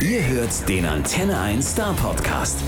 Ihr hört den Antenne 1 Star Podcast.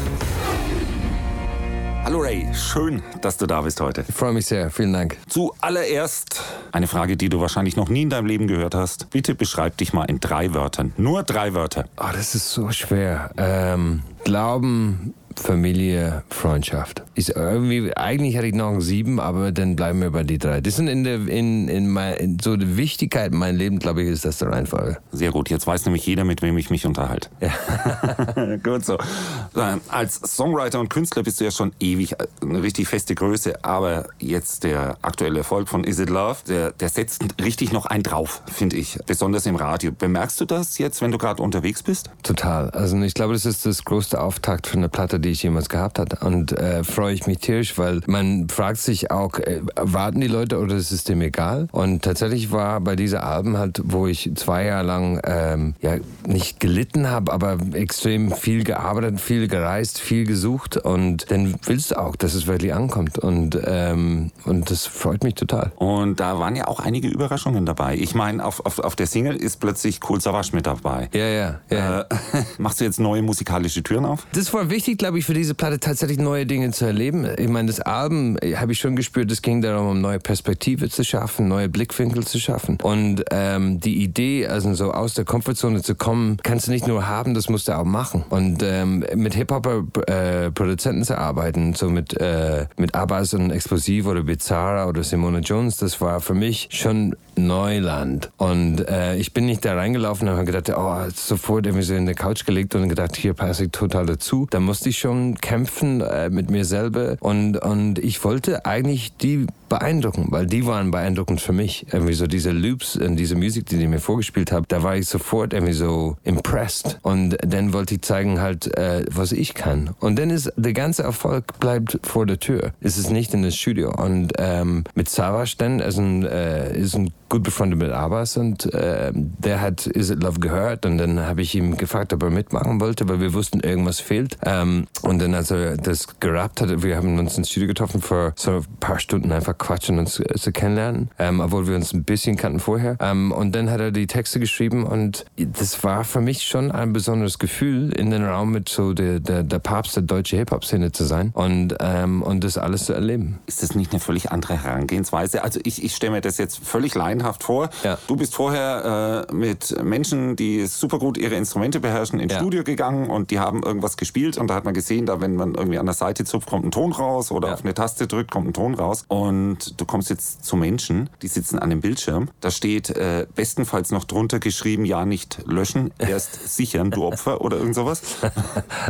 Hallo Ray, schön, dass du da bist heute. Ich freue mich sehr, vielen Dank. Zuallererst eine Frage, die du wahrscheinlich noch nie in deinem Leben gehört hast. Bitte beschreib dich mal in drei Wörtern. Nur drei Wörter. Oh, das ist so schwer. Ähm, Glauben, Familie, Freundschaft. Ist irgendwie, eigentlich hätte ich noch sieben, aber dann bleiben wir bei die drei. Das sind in der, in, in, mein, in so die Wichtigkeit in meinem Leben, glaube ich, ist das der Reihenfolge. Sehr gut, jetzt weiß nämlich jeder, mit wem ich mich unterhalte. Ja. gut so. Als Songwriter und Künstler bist du ja schon ewig eine richtig feste Größe, aber jetzt der aktuelle Erfolg von Is It Love, der, der setzt richtig noch einen drauf, finde ich. Besonders im Radio. Bemerkst du das jetzt, wenn du gerade unterwegs bist? Total. Also ich glaube, das ist das größte Auftakt für eine Platte, die ich jemals gehabt habe. Und äh, freue ich mich tierisch, weil man fragt sich auch, äh, warten die Leute oder ist es dem egal? Und tatsächlich war bei dieser Alben halt, wo ich zwei Jahre lang ähm, ja nicht gelitten habe, aber extrem viel gearbeitet, viel gereist, viel gesucht und dann willst du auch, dass es wirklich ankommt und ähm, und das freut mich total. Und da waren ja auch einige Überraschungen dabei. Ich meine, auf, auf, auf der Single ist plötzlich Kohl Savas mit dabei. Ja, ja, ja. Äh, machst du jetzt neue musikalische Türen auf? Das war wichtig, glaube ich, für diese Platte tatsächlich neue Dinge zu erleben. Ich meine, das Album äh, habe ich schon gespürt, es ging darum, um neue Perspektive zu schaffen, neue Blickwinkel zu schaffen. Und ähm, die Idee, also so aus der Komfortzone zu kommen, kannst du nicht nur haben, das musst du auch machen. Und ähm, mit Hip-Hop-Produzenten äh, zu arbeiten, so mit, äh, mit Abbas und Explosiv oder Bizarra oder Simone Jones, das war für mich schon Neuland. Und äh, ich bin nicht da reingelaufen und habe gedacht, oh, sofort irgendwie so in der Couch gelegt und gedacht, hier passe ich total dazu. Da musste ich schon kämpfen äh, mit mir selber und, und ich wollte eigentlich die beeindrucken, weil die waren beeindruckend für mich. Irgendwie so diese Loops und diese Musik, die die mir vorgespielt haben, da war ich sofort irgendwie so impressed. Und dann wollte ich zeigen halt, äh, was ich kann. Und dann ist der ganze Erfolg bleibt vor der Tür. Es ist nicht in das Studio. Und ähm, mit Savas dann ein, äh, ist ein gut befreundet mit Abbas und äh, der hat Is It Love gehört und dann habe ich ihm gefragt, ob er mitmachen wollte, weil wir wussten, irgendwas fehlt. Ähm, und dann, als er das gerappt hat, wir haben uns ins Studio getroffen für so ein paar Stunden einfach quatschen und zu, zu kennenlernen, ähm, obwohl wir uns ein bisschen kannten vorher. Ähm, und dann hat er die Texte geschrieben und das war für mich schon ein besonderes Gefühl, in den Raum mit so der, der, der Papst der deutschen Hip-Hop-Szene zu sein und, ähm, und das alles zu erleben. Ist das nicht eine völlig andere Herangehensweise? Also ich, ich stelle mir das jetzt völlig laienhaft vor. Ja. Du bist vorher äh, mit Menschen, die super gut ihre Instrumente beherrschen, ins ja. Studio gegangen und die haben irgendwas gespielt und da hat man gesehen, da wenn man irgendwie an der Seite zupft, kommt ein Ton raus oder ja. auf eine Taste drückt, kommt ein Ton raus. Und du kommst jetzt zu Menschen, die sitzen an dem Bildschirm. Da steht äh, bestenfalls noch drunter geschrieben, ja nicht löschen, erst sichern, du Opfer oder irgend sowas.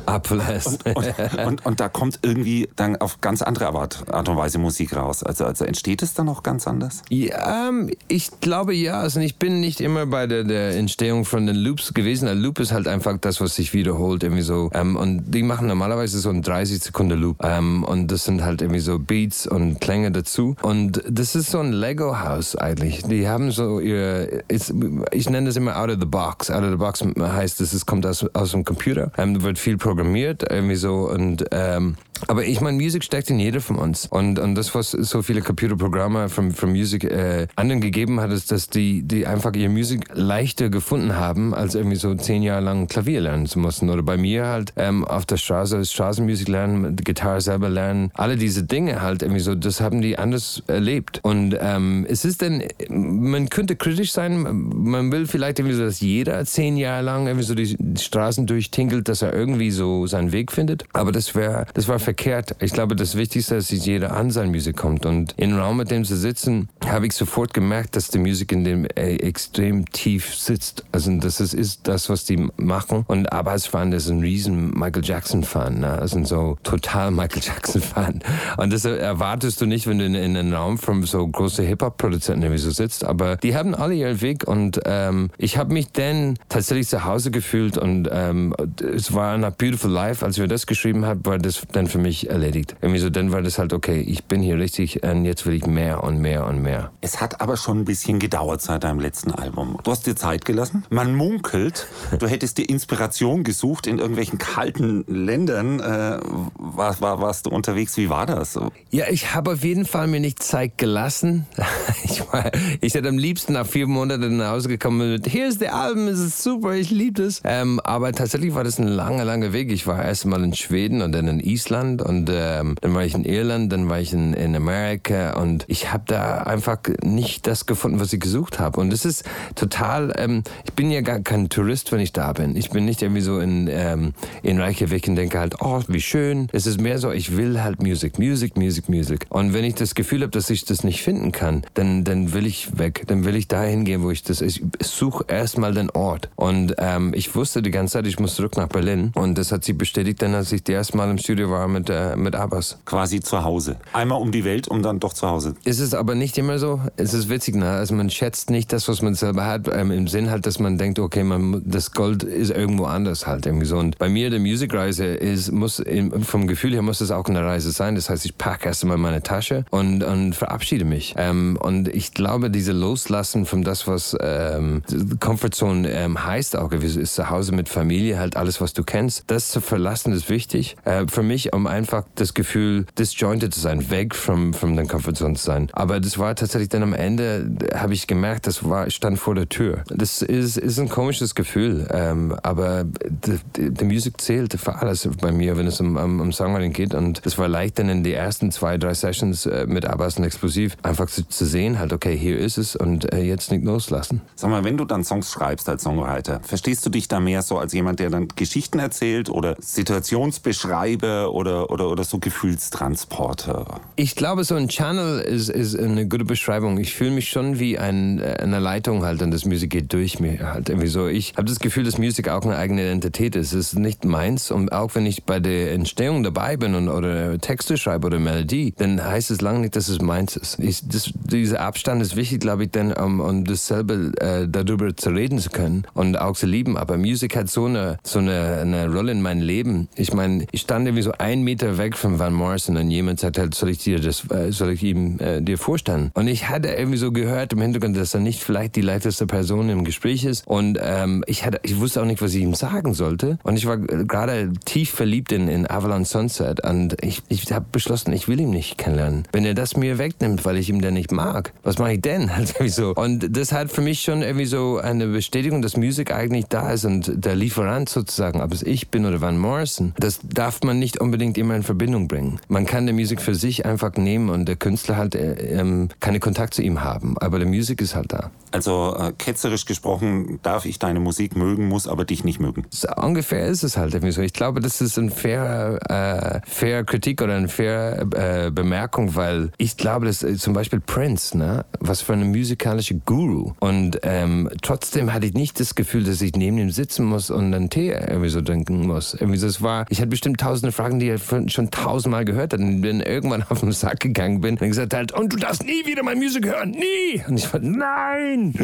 Ablass. Und, und, und, und, da kommt irgendwie dann auf ganz andere Art, Art und Weise Musik raus. Also, also entsteht es dann auch ganz anders? Ja, ähm, ich glaube ja. Also ich bin nicht immer bei der, der Entstehung von den Loops gewesen. Ein Loop ist halt einfach das, was sich wiederholt irgendwie so. Ähm, und die machen normalerweise so einen 30 Sekunden Loop. Ähm, und das sind halt irgendwie so Beats und Klänge dazu. Und das ist so ein Lego-Haus eigentlich. Die haben so ihre, ich nenne das immer out of the box. Out of the box heißt, es kommt aus, aus dem Computer, ähm, wird viel programmiert, irgendwie so und ähm, aber ich meine, Musik steckt in jeder von uns. Und, und das, was so viele Computerprogramme von, von Musik äh, anderen gegeben hat, ist, dass die, die einfach ihre Musik leichter gefunden haben, als irgendwie so zehn Jahre lang Klavier lernen zu müssen. Oder bei mir halt ähm, auf der Straße Straßenmusik lernen, Gitarre selber lernen. Alle diese Dinge halt irgendwie so, das haben die anders erlebt. Und ähm, es ist denn, man könnte kritisch sein, man will vielleicht irgendwie so, dass jeder zehn Jahre lang irgendwie so die Straßen durchtinkelt, dass er irgendwie so seinen Weg findet. Aber das wäre, das war verkehrt. Ich glaube, das Wichtigste ist, dass jeder an seine Musik kommt. Und im Raum, mit dem sie sitzen, habe ich sofort gemerkt, dass die Musik in dem äh, extrem tief sitzt. Also das ist, ist das, was die machen. Und Abbas Fan ist ein riesen Michael Jackson Fan. Ne? Also so total Michael Jackson Fan. Und das erwartest du nicht, wenn du in, in einem Raum von so großen Hip-Hop-Produzenten so sitzt. Aber die haben alle ihren Weg und ähm, ich habe mich dann tatsächlich zu Hause gefühlt und ähm, es war eine beautiful life. Als wir das geschrieben haben, war das dann für mich erledigt. Irgendwie so, dann war das halt, okay, ich bin hier richtig und jetzt will ich mehr und mehr und mehr. Es hat aber schon ein bisschen gedauert seit deinem letzten Album. Du hast dir Zeit gelassen. Man munkelt, du hättest dir Inspiration gesucht in irgendwelchen kalten Ländern. Äh, war, war, warst du unterwegs? Wie war das? Ja, ich habe auf jeden Fall mir nicht Zeit gelassen. Ich, war, ich hätte am liebsten nach vier Monaten nach Hause gekommen mit, hier ist der Album, es ist super, ich liebe es. Ähm, aber tatsächlich war das ein langer, langer Weg. Ich war erst mal in Schweden und dann in Island und ähm, dann war ich in Irland, dann war ich in, in Amerika und ich habe da einfach nicht das gefunden, was ich gesucht habe. Und es ist total, ähm, ich bin ja gar kein Tourist, wenn ich da bin. Ich bin nicht irgendwie so in, ähm, in Reykjavik und denke halt, oh, wie schön. Es ist mehr so, ich will halt Musik, Musik, Musik, Musik. Und wenn ich das Gefühl habe, dass ich das nicht finden kann, dann, dann will ich weg. Dann will ich dahin gehen, wo ich das, ich suche erstmal den Ort. Und ähm, ich wusste die ganze Zeit, ich muss zurück nach Berlin. Und das hat sich bestätigt dann, als ich das erste Mal im Studio war mit, äh, mit Abbas. Quasi zu Hause. Einmal um die Welt und dann doch zu Hause. Ist es aber nicht immer so. Es ist witzig, ne? Also man schätzt nicht das, was man selber hat, ähm, im Sinn halt, dass man denkt, okay, man, das Gold ist irgendwo anders halt irgendwie so. Und bei mir, die Musikreise ist, muss, vom Gefühl her muss es auch eine Reise sein. Das heißt, ich packe erst einmal meine Tasche und, und verabschiede mich. Ähm, und ich glaube, diese Loslassen von das, was ähm, Comfortzone ähm, heißt, auch ist zu Hause mit Familie, halt alles, was du kennst, das zu verlassen ist wichtig. Äh, für mich, um einfach das Gefühl, disjointed zu sein, weg von, von den Comfortzone zu sein. Aber das war tatsächlich dann am Ende, habe ich gemerkt, das war, stand vor der Tür. Das ist, ist ein komisches Gefühl, ähm, aber die, die, die, Musik zählt für alles bei mir, wenn es um, um, um Songwriting geht. Und das war leicht dann in die ersten zwei, drei Sessions äh, mit Abbas und Explosiv einfach zu, zu, sehen, halt, okay, hier ist es und äh, jetzt nicht loslassen. Sag mal, wenn du dann Songs schreibst als Songwriter, verstehst du dich da mehr so als jemand, der dann Geschichten erzählt oder Situationsbeschreiber oder, oder, oder so Gefühlstransporter? Ich glaube, so ein Channel ist, ist eine gute Beschreibung. Ich fühle mich schon wie ein, äh, eine Leitung halt und das Musik geht durch mir halt irgendwie so. Ich habe das Gefühl, dass Musik auch eine eigene Identität ist. Es ist nicht meins und auch wenn ich bei der Entstehung dabei bin und, oder Texte schreibe oder Melodie, dann heißt es lange nicht, dass es meins ist. Ich, das, dieser Abstand ist wichtig, glaube ich, denn um, um dasselbe äh, darüber zu reden zu können und auch zu lieben. Aber Musik hat so eine so eine, eine Rolle in meinem Leben. Ich meine, ich stand irgendwie so einen Meter weg von Van Morrison und jemand sagt halt, soll ich dir das, äh, soll ich ihm äh, dir vorstellen? Und ich hatte irgendwie so gehört im Hintergrund, dass er nicht vielleicht die leichteste Person im Gespräch ist. Und ähm, ich hatte, ich wusste auch nicht, was ich ihm sagen sollte. Und ich war gerade tief verliebt in, in Avalon Sunset und ich, ich habe beschlossen, ich will ihn nicht kennenlernen. Wenn er das mir wegnimmt, weil ich ihn dann nicht mag, was mache ich denn? Also, und das hat für mich schon irgendwie so eine Bestätigung, dass Musik eigentlich da ist und der Lieferant sozusagen, ob es ich bin oder Van Morrison, das darf man nicht unbedingt immer in Verbindung bringen. Man kann die Musik für sich einfach nehmen und der Künstler halt äh, ähm, keine Kontakt zu ihm haben, aber die Musik ist halt da. Also äh, ketzerisch gesprochen, darf ich deine Musik mögen, muss aber dich nicht mögen. So ungefähr ist es halt irgendwie so. Ich glaube, das ist eine faire, äh, faire Kritik oder eine faire äh, Bemerkung, weil ich glaube, dass äh, zum Beispiel Prince, ne, was für eine musikalische Guru. Und ähm, trotzdem hatte ich nicht das Gefühl, dass ich neben ihm sitzen muss und einen Tee irgendwie so trinken muss. Irgendwie so, es war, ich hatte bestimmt tausende Fragen, die schon tausendmal gehört hat und bin irgendwann auf den Sack gegangen bin und gesagt halt, und du darfst nie wieder meine Musik hören, nie! Und ich war, nein!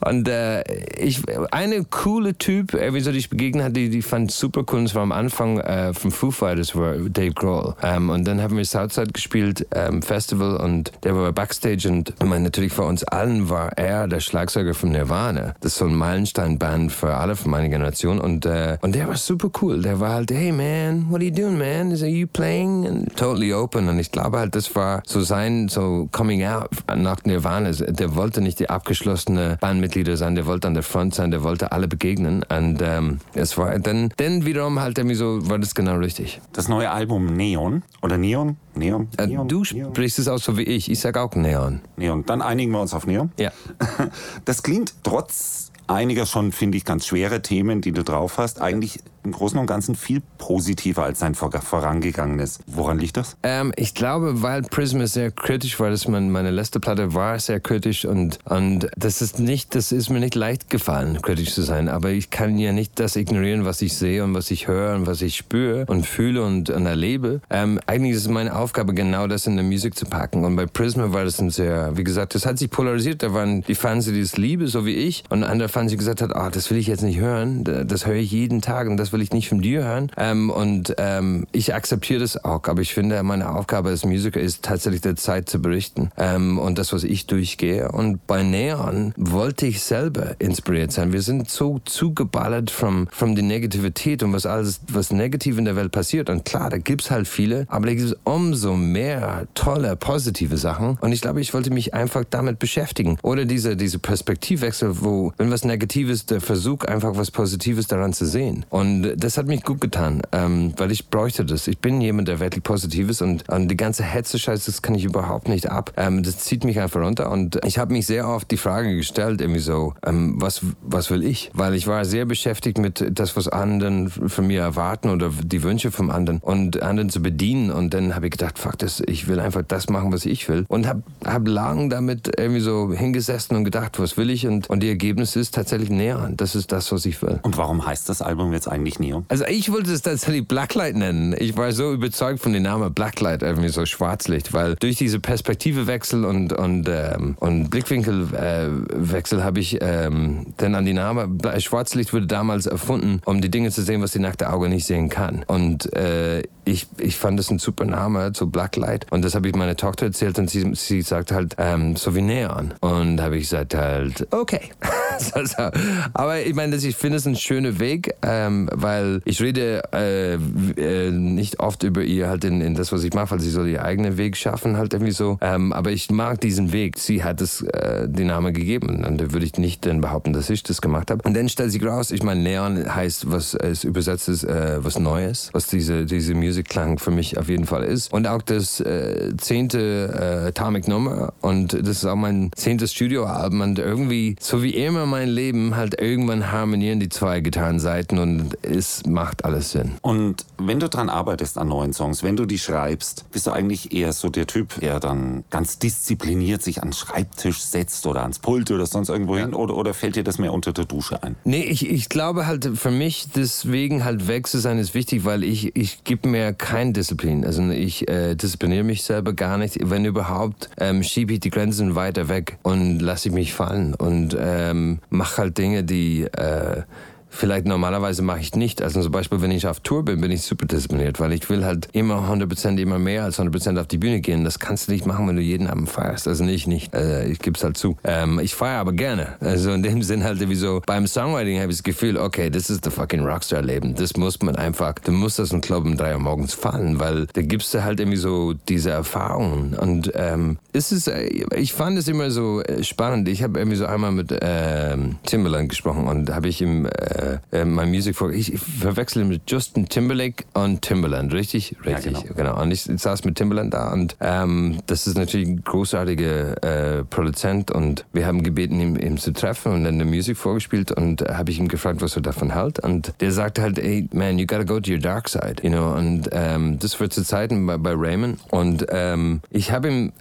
Und äh, ich, eine coole Typ, irgendwie so, die ich begegnet hatte, die, die fand super cool, und war am Anfang äh, vom Foo Fighters, war Dave Grohl. Ähm, und dann haben wir Southside gespielt, ähm, Festival, und der war Backstage und meine, natürlich für uns allen war er der Schlagzeuger von Nirvana. Das ist so ein Meilenstein-Band für alle von meiner Generation und, äh, und der war super cool. Der war halt, hey man, what are you doing, man? Is are you playing? And totally open. Und ich glaube halt, das war so sein, so coming out nach Nirvana. Der wollte nicht die abgeschlossene Bandmitglieder sein, der wollte an der Front sein, der wollte alle begegnen. Und ähm, es war dann, dann wiederum halt irgendwie so, war das genau richtig. Das neue Album Neon oder Neon? Neon? Äh, Neon? du sprichst es auch so wie ich. Ich sag auch Neon. Neon. Dann einigen wir uns auf Neon. Ja. Das klingt trotz einiger schon, finde ich, ganz schwere Themen, die du drauf hast, eigentlich im Großen und Ganzen viel positiver als sein vorangegangenes. Woran liegt das? Ähm, ich glaube, weil Prism ist sehr kritisch das mein, meine letzte Platte war sehr kritisch und, und das ist nicht, das ist mir nicht leicht gefallen, kritisch zu sein. Aber ich kann ja nicht das ignorieren, was ich sehe und was ich höre und was ich spüre und fühle und, und erlebe. Ähm, eigentlich ist es meine Aufgabe, genau das in der Musik zu packen. Und bei Prism war das ein sehr, wie gesagt, das hat sich polarisiert. Da waren die Fans, die das liebe, so wie ich, und andere Fans, die gesagt hat, oh, das will ich jetzt nicht hören. Das höre ich jeden Tag und das will ich nicht von dir hören. Ähm, und ähm, ich akzeptiere das auch, aber ich finde, meine Aufgabe als Musiker ist tatsächlich der Zeit zu berichten ähm, und das, was ich durchgehe. Und bei Neon wollte ich selber inspiriert sein. Wir sind so zugeballert von, von der Negativität und was alles, was negativ in der Welt passiert. Und klar, da gibt's halt viele, aber da gibt es umso mehr tolle, positive Sachen. Und ich glaube, ich wollte mich einfach damit beschäftigen. Oder diese, diese Perspektivwechsel, wo, wenn was Negatives, der Versuch, einfach was Positives daran zu sehen. Und das hat mich gut getan, ähm, weil ich bräuchte das. Ich bin jemand, der wirklich Positives und, und die ganze Hetze-Scheiße, das kann ich überhaupt nicht ab. Ähm, das zieht mich einfach runter. Und ich habe mich sehr oft die Frage gestellt, irgendwie so, ähm, was, was will ich? Weil ich war sehr beschäftigt mit das, was anderen von mir erwarten oder die Wünsche vom anderen und anderen zu bedienen. Und dann habe ich gedacht, fuck das, ich will einfach das machen, was ich will. Und habe hab lang damit irgendwie so hingesessen und gedacht, was will ich? Und, und die Ergebnis ist tatsächlich näher. Das ist das, was ich will. Und warum heißt das Album jetzt eigentlich Neon? Also ich wollte es tatsächlich Blacklight nennen. Ich war so überzeugt von dem Namen Blacklight, irgendwie so Schwarzlicht, weil durch diese Perspektivewechsel und, und, ähm, und Blickwinkelwechsel äh, habe ich ähm, dann an die Name, Schwarzlicht wurde damals erfunden, um die Dinge zu sehen, was die nackte Auge nicht sehen kann. Und äh, ich, ich fand das ein super Name, so Blacklight. Und das habe ich meiner Tochter erzählt und sie, sie sagt halt, ähm, so wie Neon. Und habe ich gesagt halt, okay. Aber ich meine, ich finde es ein schöner Weg, ähm, weil ich rede äh, äh, nicht oft über ihr halt in, in das, was ich mache, weil sie soll ihr eigenen Weg schaffen, halt irgendwie so. Ähm, aber ich mag diesen Weg. Sie hat es äh, den Namen gegeben. Und da würde ich nicht dann behaupten, dass ich das gemacht habe. Und dann stellt sich raus, ich meine, Neon heißt, was es übersetzt ist, äh, was Neues, was diese, diese Musikklang für mich auf jeden Fall ist. Und auch das äh, zehnte äh, Atomic Nummer und das ist auch mein zehntes Studioalbum und irgendwie, so wie immer mein Leben, halt irgendwann harmonieren die zwei Gitarrenseiten und es macht alles Sinn. Und wenn du dran arbeitest an neuen Songs, wenn du die schreibst, bist du eigentlich eher so der Typ, der dann ganz diszipliniert sich an den Schreibtisch setzt oder ans Pult oder sonst irgendwo hin oder, oder fällt dir das mehr unter der Dusche ein? Nee, ich, ich glaube halt für mich deswegen halt weg zu sein ist wichtig, weil ich, ich gebe mir kein Disziplin. Also ich äh, diszipliniere mich selber gar nicht. Wenn überhaupt, ähm, schiebe ich die Grenzen weiter weg und lasse ich mich fallen und ähm, mache halt Dinge, die äh, vielleicht normalerweise mache ich nicht. Also zum Beispiel, wenn ich auf Tour bin, bin ich super diszipliniert, weil ich will halt immer 100%, immer mehr als 100% auf die Bühne gehen. Das kannst du nicht machen, wenn du jeden Abend feierst. Also nicht, nicht. Äh, ich gebe es halt zu. Ähm, ich feiere aber gerne. Also in dem Sinn halt wie so, beim Songwriting habe ich das Gefühl, okay, das ist das fucking Rockstar-Leben. Das muss man einfach, du musst das im Club um drei Uhr morgens fallen, weil da gibst du halt irgendwie so diese Erfahrungen. Und ähm, es ist, äh, ich fand es immer so äh, spannend. Ich habe irgendwie so einmal mit ähm, Timberland gesprochen und habe ich ihm äh, äh, mein Music for. Ich, ich verwechsel mit Justin Timberlake und Timberland, richtig? Richtig, ja, genau. genau. Und ich, ich, saß mit Timberland da und ähm, das ist natürlich ein großartiger äh, Produzent und wir haben gebeten, ihn, ihn zu treffen und dann eine Musik vorgespielt und äh, habe ich ihn gefragt, was er davon hält. Und der sagte halt, hey man, you gotta go to your dark side, you know. Und ähm, das war zu Zeiten bei, bei Raymond und ähm, ich habe ihm äh,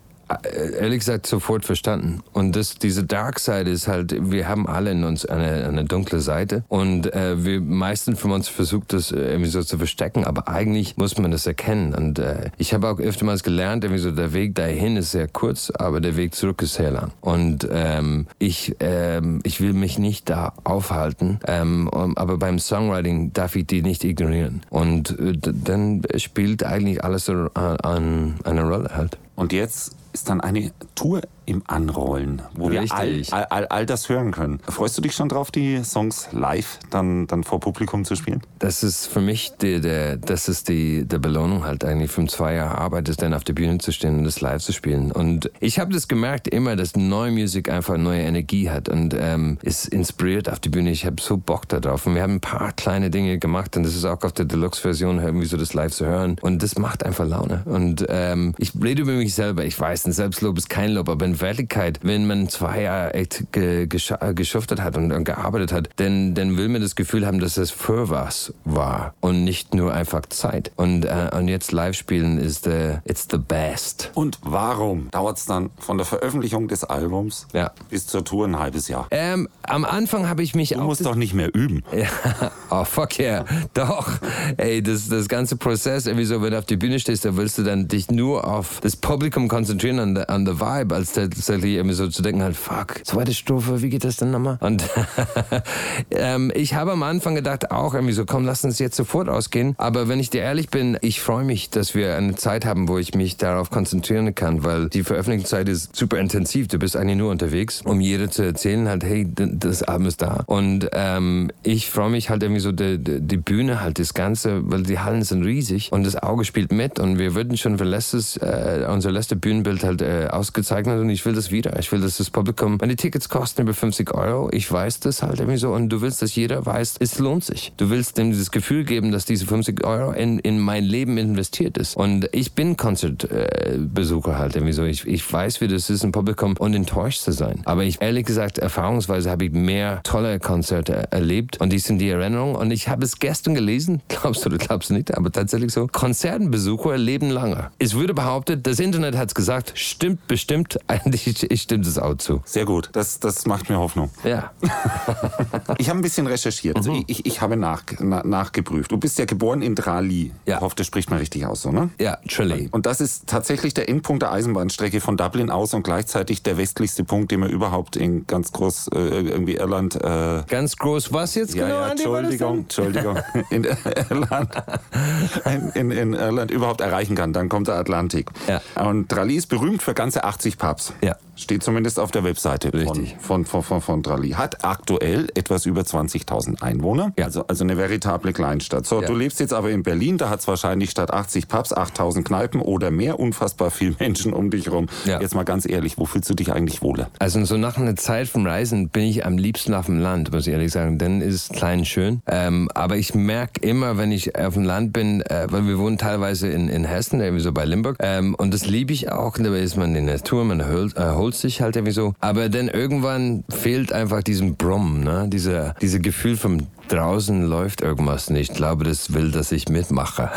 ehrlich gesagt sofort verstanden. Und das, diese Dark Side ist halt, wir haben alle in uns eine, eine dunkle Seite und äh, wir meisten von uns versucht das äh, irgendwie so zu verstecken, aber eigentlich muss man das erkennen. Und äh, ich habe auch öftermals gelernt, irgendwie so der Weg dahin ist sehr kurz, aber der Weg zurück ist sehr lang. Und ähm, ich, ähm, ich will mich nicht da aufhalten, ähm, aber beim Songwriting darf ich die nicht ignorieren. Und äh, dann spielt eigentlich alles an, an eine Rolle halt. Und jetzt ist dann eine Tour im Anrollen, wo Richtig. wir all, all, all, das hören können. Freust du dich schon drauf, die Songs live dann, dann vor Publikum zu spielen? Das ist für mich die, der, das ist die der Belohnung halt eigentlich für zwei Jahre Arbeit, ist dann auf der Bühne zu stehen und das live zu spielen. Und ich habe das gemerkt immer, dass neue Musik einfach neue Energie hat und ähm, ist inspiriert auf die Bühne. Ich habe so Bock darauf und wir haben ein paar kleine Dinge gemacht und das ist auch auf der Deluxe-Version irgendwie so das live zu hören und das macht einfach Laune. Und ähm, ich rede über mich selber. Ich weiß, ein Selbstlob ist kein Lob, aber Wertigkeit, wenn man zwei Jahre echt ge geschuftet hat und, und, gearbeitet hat, dann, dann will man das Gefühl haben, dass es für was war und nicht nur einfach Zeit. Und, äh, und jetzt live spielen ist the, it's the best. Und warum dauert es dann von der Veröffentlichung des Albums ja. bis zur Tour ein halbes Jahr? Ähm, am Anfang habe ich mich du auch... Du musst doch nicht mehr üben. Ja. Oh, fuck yeah. Doch. Ey, das, das ganze Prozess, irgendwie so, wenn du auf die Bühne stehst, da willst du dann dich nur auf das Publikum konzentrieren, an the, an the Vibe, als der tatsächlich irgendwie so zu denken halt, fuck, zweite Strophe, wie geht das denn nochmal? Und ähm, ich habe am Anfang gedacht auch irgendwie so, komm, lass uns jetzt sofort ausgehen. Aber wenn ich dir ehrlich bin, ich freue mich, dass wir eine Zeit haben, wo ich mich darauf konzentrieren kann, weil die Veröffentlichungszeit ist super intensiv. Du bist eigentlich nur unterwegs, um jeder zu erzählen halt, hey, das Album ist da. Und ähm, ich freue mich halt irgendwie so, die, die Bühne halt, das Ganze, weil die Hallen sind riesig und das Auge spielt mit und wir würden schon für letztes, äh, unser letztes Bühnenbild halt äh, ausgezeichnet und ich will das wieder. Ich will, dass das Publikum, meine Tickets kosten über 50 Euro, ich weiß das halt irgendwie so und du willst, dass jeder weiß, es lohnt sich. Du willst dem dieses Gefühl geben, dass diese 50 Euro in, in mein Leben investiert ist. Und ich bin Konzertbesucher äh, halt irgendwie so. Ich, ich weiß, wie das ist, im Publikum und enttäuscht zu sein. Aber ich, ehrlich gesagt, erfahrungsweise habe ich mehr tolle Konzerte erlebt und die sind die Erinnerung. Und ich habe es gestern gelesen, glaubst du oder glaubst du nicht, aber tatsächlich so, Konzertenbesucher leben lange. Es würde behauptet, das Internet hat es gesagt, stimmt bestimmt, eigentlich ich stimme das auch zu. Sehr gut, das, das macht mir Hoffnung. Ja. ich habe ein bisschen recherchiert, also mhm. ich, ich habe nach, na, nachgeprüft. Du bist ja geboren in Drali. Ja. Ich hoffe, das spricht man richtig aus, so, ne? Ja, Tralee. Und das ist tatsächlich der Endpunkt der Eisenbahnstrecke von Dublin aus und gleichzeitig der westlichste Punkt, den man überhaupt in ganz groß äh, irgendwie Irland. Äh, ganz groß was jetzt ja, genau? Ja, Entschuldigung, Entschuldigung. in Irland, in, in, in, Irland überhaupt erreichen kann. Dann kommt der Atlantik. Ja. Und Drali ist berühmt für ganze 80 Pubs. Ja. Steht zumindest auf der Webseite Richtig. Von, von, von, von Drali. Hat aktuell etwas über 20.000 Einwohner. Ja. Also, also eine veritable Kleinstadt. So, ja. du lebst jetzt aber in Berlin. Da hat es wahrscheinlich statt 80 Pubs 8.000 Kneipen oder mehr. Unfassbar viel Menschen um dich rum. Ja. Jetzt mal ganz ehrlich, wo fühlst du dich eigentlich wohler? Also so nach einer Zeit vom Reisen bin ich am liebsten auf dem Land, muss ich ehrlich sagen. Dann ist es klein schön. Ähm, aber ich merke immer, wenn ich auf dem Land bin, äh, weil wir wohnen teilweise in, in Hessen, irgendwie so bei Limburg. Ähm, und das liebe ich auch. Da ist man in der Natur, man erholt, erholt sich halt irgendwie so. Aber dann irgendwann fehlt einfach diesen Brumm, ne? Diese, diese Gefühl vom draußen läuft irgendwas nicht. Ich glaube, das will, dass ich mitmache.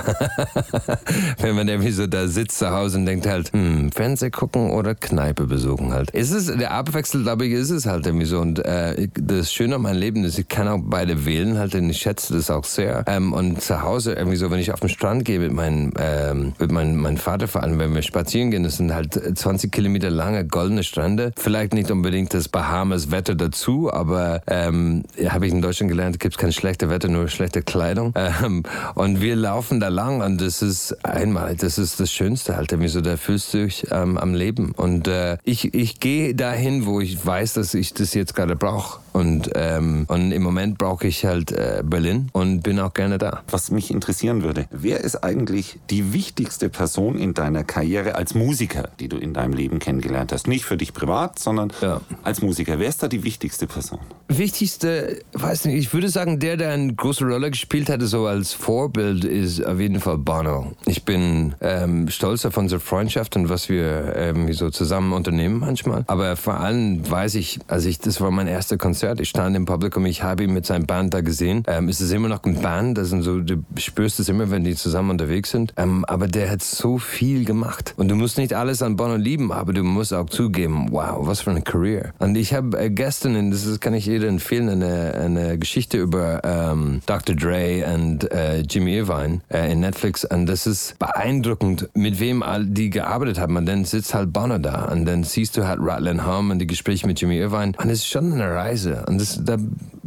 Wenn man irgendwie so da sitzt zu Hause und denkt halt, hm, Fernseh gucken oder Kneipe besuchen halt. Ist es, der Abwechsel, glaube ich, ist es halt irgendwie so. Und äh, das Schöne an meinem Leben ist, ich kann auch beide wählen halt und ich schätze das auch sehr. Ähm, und zu Hause irgendwie so, wenn ich auf den Strand gehe mit meinem, ähm, mit meinem, meinem Vater vor allem, wenn wir spazieren gehen, das sind halt 20 Kilometer lange goldene Strände. Vielleicht nicht unbedingt das Bahamas Wetter dazu, aber ähm, habe ich in Deutschland gelernt, gibt kein schlechtes Wetter, nur schlechte Kleidung. Ähm, und wir laufen da lang und das ist einmal, das ist das Schönste halt. Wieso, da fühlst du dich ähm, am Leben. Und äh, ich, ich gehe dahin, wo ich weiß, dass ich das jetzt gerade brauche. Und, ähm, und im Moment brauche ich halt äh, Berlin und bin auch gerne da. Was mich interessieren würde, wer ist eigentlich die wichtigste Person in deiner Karriere als Musiker, die du in deinem Leben kennengelernt hast? Nicht für dich privat, sondern ja. als Musiker. Wer ist da die wichtigste Person? Wichtigste, weiß nicht, ich würde sagen, der, der eine große Rolle gespielt hatte, so als Vorbild, ist auf jeden Fall Bono. Ich bin ähm, stolz auf unsere Freundschaft und was wir ähm, so zusammen unternehmen manchmal. Aber vor allem weiß ich, also ich, das war mein erster Konzert. Ich stand im Publikum, ich habe ihn mit seinem Band da gesehen. Ähm, es ist immer noch ein Band, das sind so, du spürst es immer, wenn die zusammen unterwegs sind. Ähm, aber der hat so viel gemacht. Und du musst nicht alles an Bono lieben, aber du musst auch zugeben, wow, was für eine Career. Und ich habe äh, gestern, das ist, kann ich jedem empfehlen, eine, eine Geschichte über ähm, Dr. Dre und äh, Jimmy Irvine äh, in Netflix. Und das ist beeindruckend, mit wem all die gearbeitet haben. Und dann sitzt halt Bono da und dann siehst du halt Rattling Home und die Gespräche mit Jimmy Irvine. Und es ist schon eine Reise. Und das, da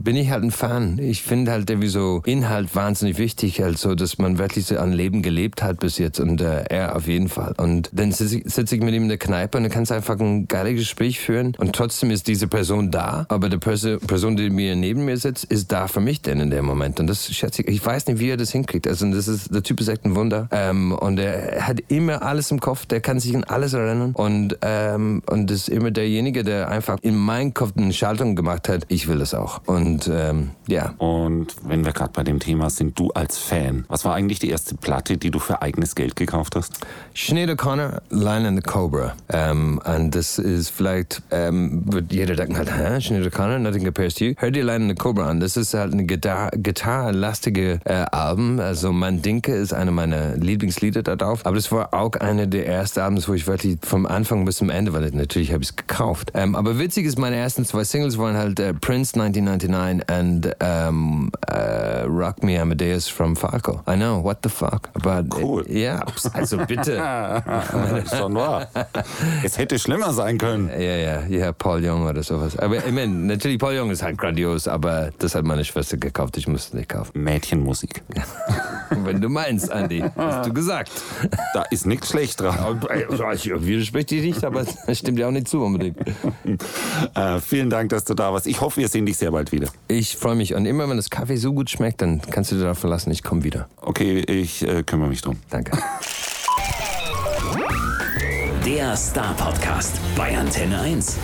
bin ich halt ein Fan. Ich finde halt irgendwie so Inhalt wahnsinnig wichtig, also dass man wirklich so ein Leben gelebt hat bis jetzt und äh, er auf jeden Fall. Und dann sitze ich, sitz ich mit ihm in der Kneipe und du kannst einfach ein geiles Gespräch führen und trotzdem ist diese Person da, aber die Person, die mir neben mir sitzt, ist da für mich denn in dem Moment und das schätze ich. Ich weiß nicht, wie er das hinkriegt. Also das ist, der Typ ist echt ein Wunder ähm, und er hat immer alles im Kopf, der kann sich an alles erinnern und, ähm, und ist immer derjenige, der einfach in meinen Kopf eine Schaltung gemacht hat, ich will das auch. Und und ähm, ja. Und wenn wir gerade bei dem Thema sind, du als Fan, was war eigentlich die erste Platte, die du für eigenes Geld gekauft hast? Sinead O'Connor, Lion and the Cobra. Ähm, und das ist vielleicht, ähm, wird jeder denken halt, hä, Sinead O'Connor, Nothing Compares to You. Hör dir Lion and the Cobra an. Das ist halt eine gitarrenlastige äh, Album. Also Mandinke ist eine meiner Lieblingslieder da drauf. Aber das war auch eine der ersten Alben, wo ich wirklich vom Anfang bis zum Ende, weil natürlich habe ich es gekauft. Ähm, aber witzig ist, meine ersten zwei Singles waren halt äh, Prince 1999 Nine and um, uh, Rock Me Amadeus from Falco. I know, what the fuck. But cool. Ja, also bitte. Schon wahr. Es hätte schlimmer sein können. Ja, ja, ja, Paul Young oder sowas. Aber ich meine, natürlich, Paul Young ist halt grandios, aber das hat meine Schwester gekauft. Ich musste nicht kaufen. Mädchenmusik. Wenn du meinst, Andy, hast du gesagt. Da ist nichts schlecht dran. Ich widerspreche dir nicht, aber das stimmt ja auch nicht zu unbedingt. Äh, vielen Dank, dass du da warst. Ich hoffe, wir sehen dich sehr bald wieder. Ich freue mich. Und immer, wenn das Kaffee so gut schmeckt, dann kannst du dir darauf verlassen, ich komme wieder. Okay, ich äh, kümmere mich drum. Danke. Der Star Podcast bei Antenne 1.